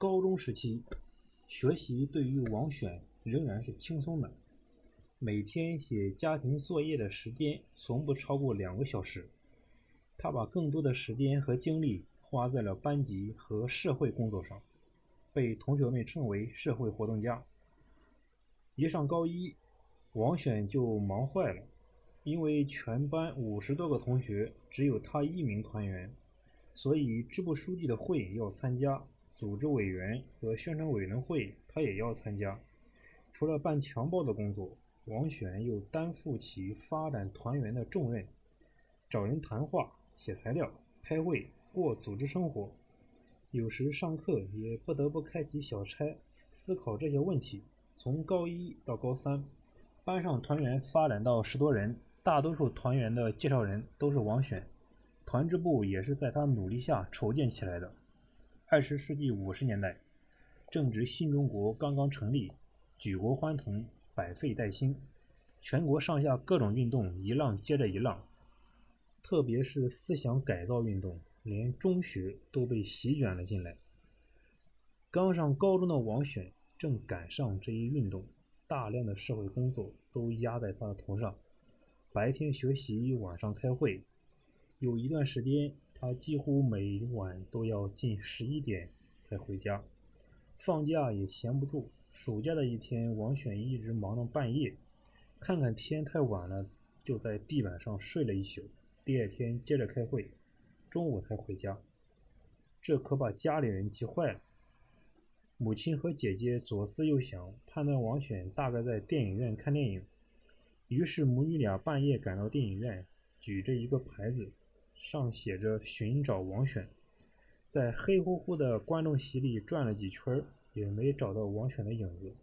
高中时期，学习对于王选仍然是轻松的，每天写家庭作业的时间从不超过两个小时。他把更多的时间和精力花在了班级和社会工作上，被同学们称为社会活动家。一上高一，王选就忙坏了，因为全班五十多个同学只有他一名团员，所以支部书记的会要参加。组织委员和宣传委员会，他也要参加。除了办强报的工作，王选又担负起发展团员的重任，找人谈话、写材料、开会、过组织生活。有时上课也不得不开启小差，思考这些问题。从高一到高三，班上团员发展到十多人，大多数团员的介绍人都是王选，团支部也是在他努力下筹建起来的。二十世纪五十年代，正值新中国刚刚成立，举国欢腾，百废待兴，全国上下各种运动一浪接着一浪，特别是思想改造运动，连中学都被席卷了进来。刚上高中的王选正赶上这一运动，大量的社会工作都压在他的头上，白天学习，晚上开会，有一段时间。他几乎每晚都要近十一点才回家，放假也闲不住。暑假的一天，王选一直忙到半夜，看看天太晚了，就在地板上睡了一宿。第二天接着开会，中午才回家。这可把家里人急坏了。母亲和姐姐左思右想，判断王选大概在电影院看电影，于是母女俩半夜赶到电影院，举着一个牌子。上写着“寻找王选”，在黑乎乎的观众席里转了几圈，也没找到王选的影子。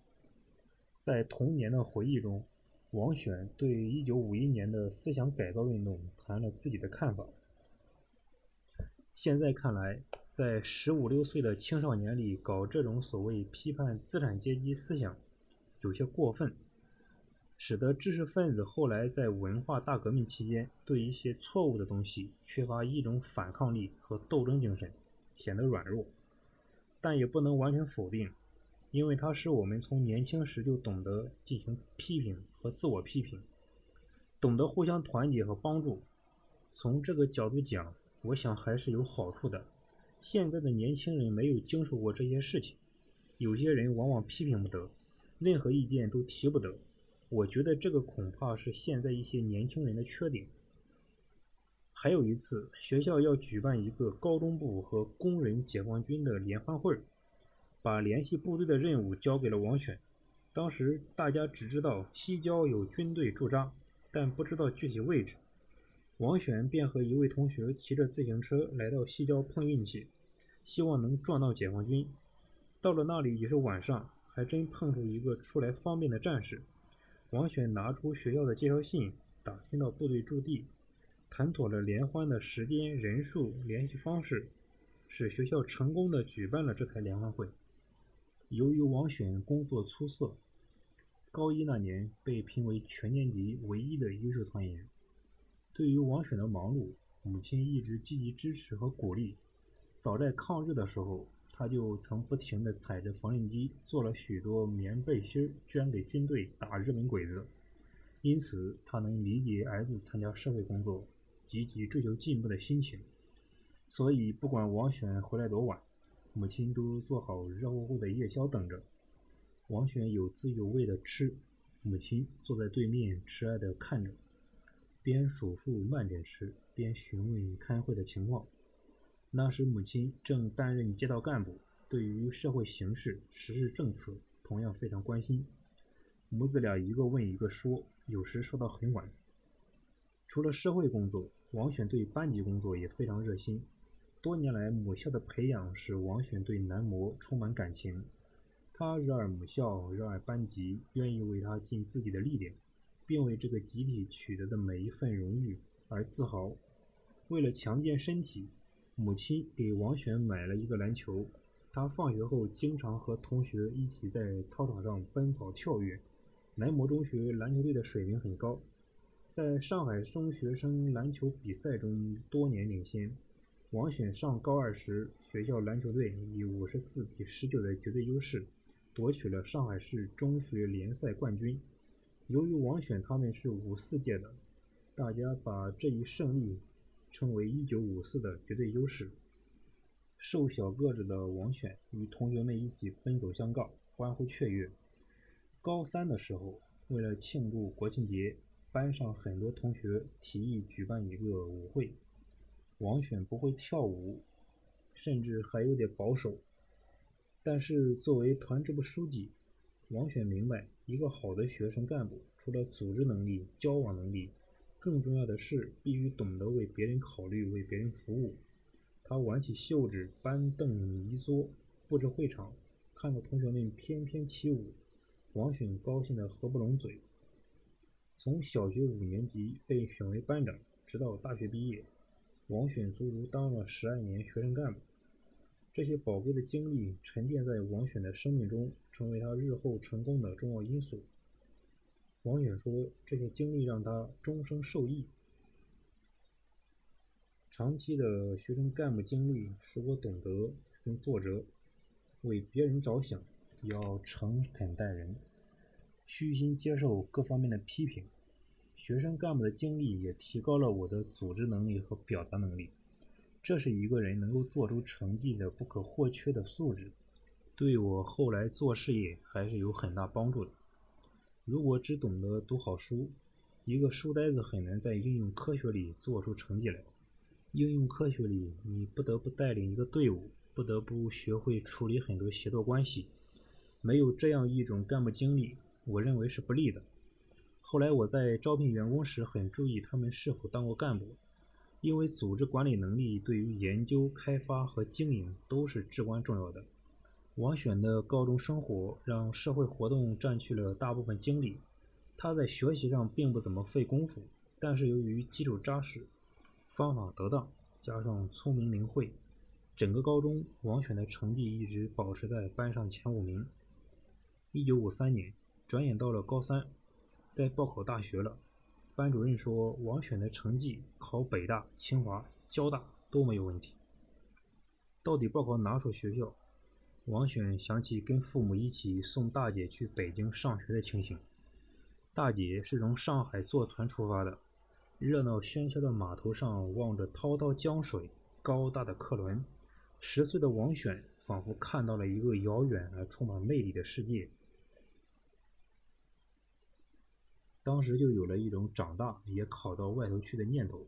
在童年的回忆中，王选对1951年的思想改造运动谈了自己的看法。现在看来，在十五六岁的青少年里搞这种所谓批判资产阶级思想，有些过分。使得知识分子后来在文化大革命期间对一些错误的东西缺乏一种反抗力和斗争精神，显得软弱。但也不能完全否定，因为它使我们从年轻时就懂得进行批评和自我批评，懂得互相团结和帮助。从这个角度讲，我想还是有好处的。现在的年轻人没有经受过这些事情，有些人往往批评不得，任何意见都提不得。我觉得这个恐怕是现在一些年轻人的缺点。还有一次，学校要举办一个高中部和工人解放军的联欢会，把联系部队的任务交给了王选。当时大家只知道西郊有军队驻扎，但不知道具体位置。王选便和一位同学骑着自行车来到西郊碰运气，希望能撞到解放军。到了那里已是晚上，还真碰上一个出来方便的战士。王选拿出学校的介绍信，打听到部队驻地，谈妥了联欢的时间、人数、联系方式，使学校成功的举办了这台联欢会。由于王选工作出色，高一那年被评为全年级唯一的优秀团员。对于王选的忙碌，母亲一直积极支持和鼓励。早在抗日的时候。他就曾不停地踩着缝纫机做了许多棉背心捐给军队打日本鬼子，因此他能理解儿子参加社会工作、积极追求进步的心情。所以不管王选回来多晚，母亲都做好热乎乎的夜宵等着。王选有滋有味的吃，母亲坐在对面慈爱地看着，边嘱咐慢点吃，边询问开会的情况。那时母亲正担任街道干部，对于社会形势、时事政策同样非常关心。母子俩一个问一个说，有时说到很晚。除了社会工作，王选对班级工作也非常热心。多年来，母校的培养使王选对男模充满感情。他热爱母校，热爱班级，愿意为他尽自己的力量，并为这个集体取得的每一份荣誉而自豪。为了强健身体。母亲给王选买了一个篮球，他放学后经常和同学一起在操场上奔跑跳跃。南模中学篮球队的水平很高，在上海中学生篮球比赛中多年领先。王选上高二时，学校篮球队以五十四比十九的绝对优势，夺取了上海市中学联赛冠军。由于王选他们是五四届的，大家把这一胜利称为一九五四的绝对优势。瘦小个子的王选与同学们一起奔走相告，欢呼雀跃。高三的时候，为了庆祝国庆节，班上很多同学提议举办一个舞会。王选不会跳舞，甚至还有点保守。但是作为团支部书记，王选明白，一个好的学生干部，除了组织能力、交往能力，更重要的是必须懂得为别人考虑、为别人服务。他挽起袖子，搬凳移桌，布置会场。看到同学们翩翩起舞，王选高兴得合不拢嘴。从小学五年级被选为班长，直到大学毕业。王选足足当了十二年学生干部，这些宝贵的经历沉淀在王选的生命中，成为他日后成功的重要因素。王远说：“这些经历让他终生受益。长期的学生干部经历使我懂得从作者为别人着想，要诚恳待人，虚心接受各方面的批评。”学生干部的经历也提高了我的组织能力和表达能力，这是一个人能够做出成绩的不可或缺的素质，对我后来做事业还是有很大帮助的。如果只懂得读好书，一个书呆子很难在应用科学里做出成绩来。应用科学里，你不得不带领一个队伍，不得不学会处理很多协作关系。没有这样一种干部经历，我认为是不利的。后来我在招聘员工时很注意他们是否当过干部，因为组织管理能力对于研究、开发和经营都是至关重要的。王选的高中生活让社会活动占据了大部分精力，他在学习上并不怎么费功夫，但是由于基础扎实、方法得当，加上聪明灵慧，整个高中王选的成绩一直保持在班上前五名。一九五三年，转眼到了高三。该报考大学了，班主任说王选的成绩考北大、清华、交大都没有问题。到底报考哪所学校？王选想起跟父母一起送大姐去北京上学的情形。大姐是从上海坐船出发的，热闹喧嚣的码头上望着滔滔江水、高大的客轮，十岁的王选仿佛看到了一个遥远而充满魅力的世界。当时就有了一种长大也考到外头去的念头。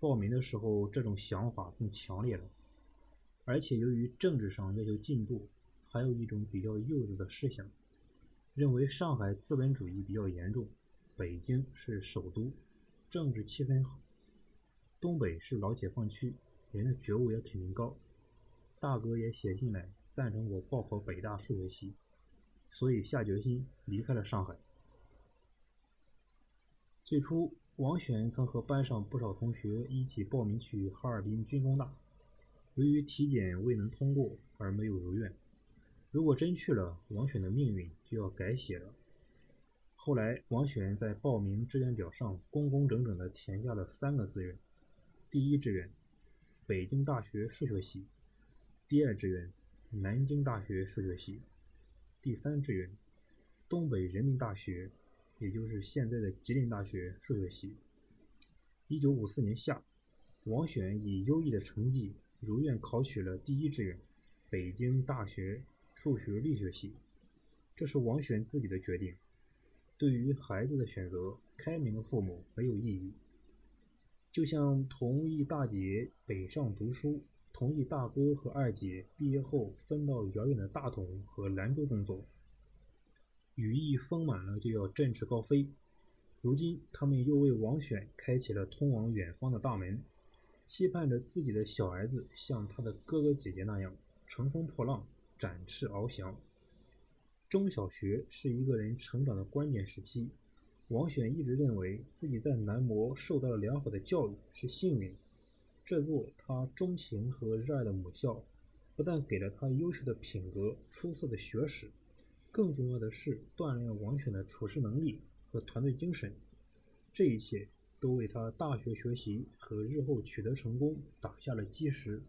报名的时候，这种想法更强烈了。而且由于政治上要求进步，还有一种比较幼稚的思想，认为上海资本主义比较严重，北京是首都，政治气氛好，东北是老解放区，人的觉悟也肯定高。大哥也写信来赞成我报考北大数学系，所以下决心离开了上海。最初，王选曾和班上不少同学一起报名去哈尔滨军工大，由于体检未能通过而没有如愿。如果真去了，王选的命运就要改写了。后来，王选在报名志愿表上工工整整地填下了三个志愿：第一志愿，北京大学数学系；第二志愿，南京大学数学系；第三志愿，东北人民大学。也就是现在的吉林大学数学系。一九五四年夏，王选以优异的成绩如愿考取了第一志愿，北京大学数学力学系。这是王选自己的决定。对于孩子的选择，开明的父母没有异议。就像同意大姐北上读书，同意大哥和二姐毕业后分到遥远的大同和兰州工作。羽翼丰满了，就要振翅高飞。如今，他们又为王选开启了通往远方的大门，期盼着自己的小儿子像他的哥哥姐姐那样乘风破浪、展翅翱翔。中小学是一个人成长的关键时期。王选一直认为自己在南模受到了良好的教育是幸运。这座他钟情和热爱的母校，不但给了他优秀的品格、出色的学识。更重要的是锻炼王选的处事能力和团队精神，这一切都为他大学学习和日后取得成功打下了基石。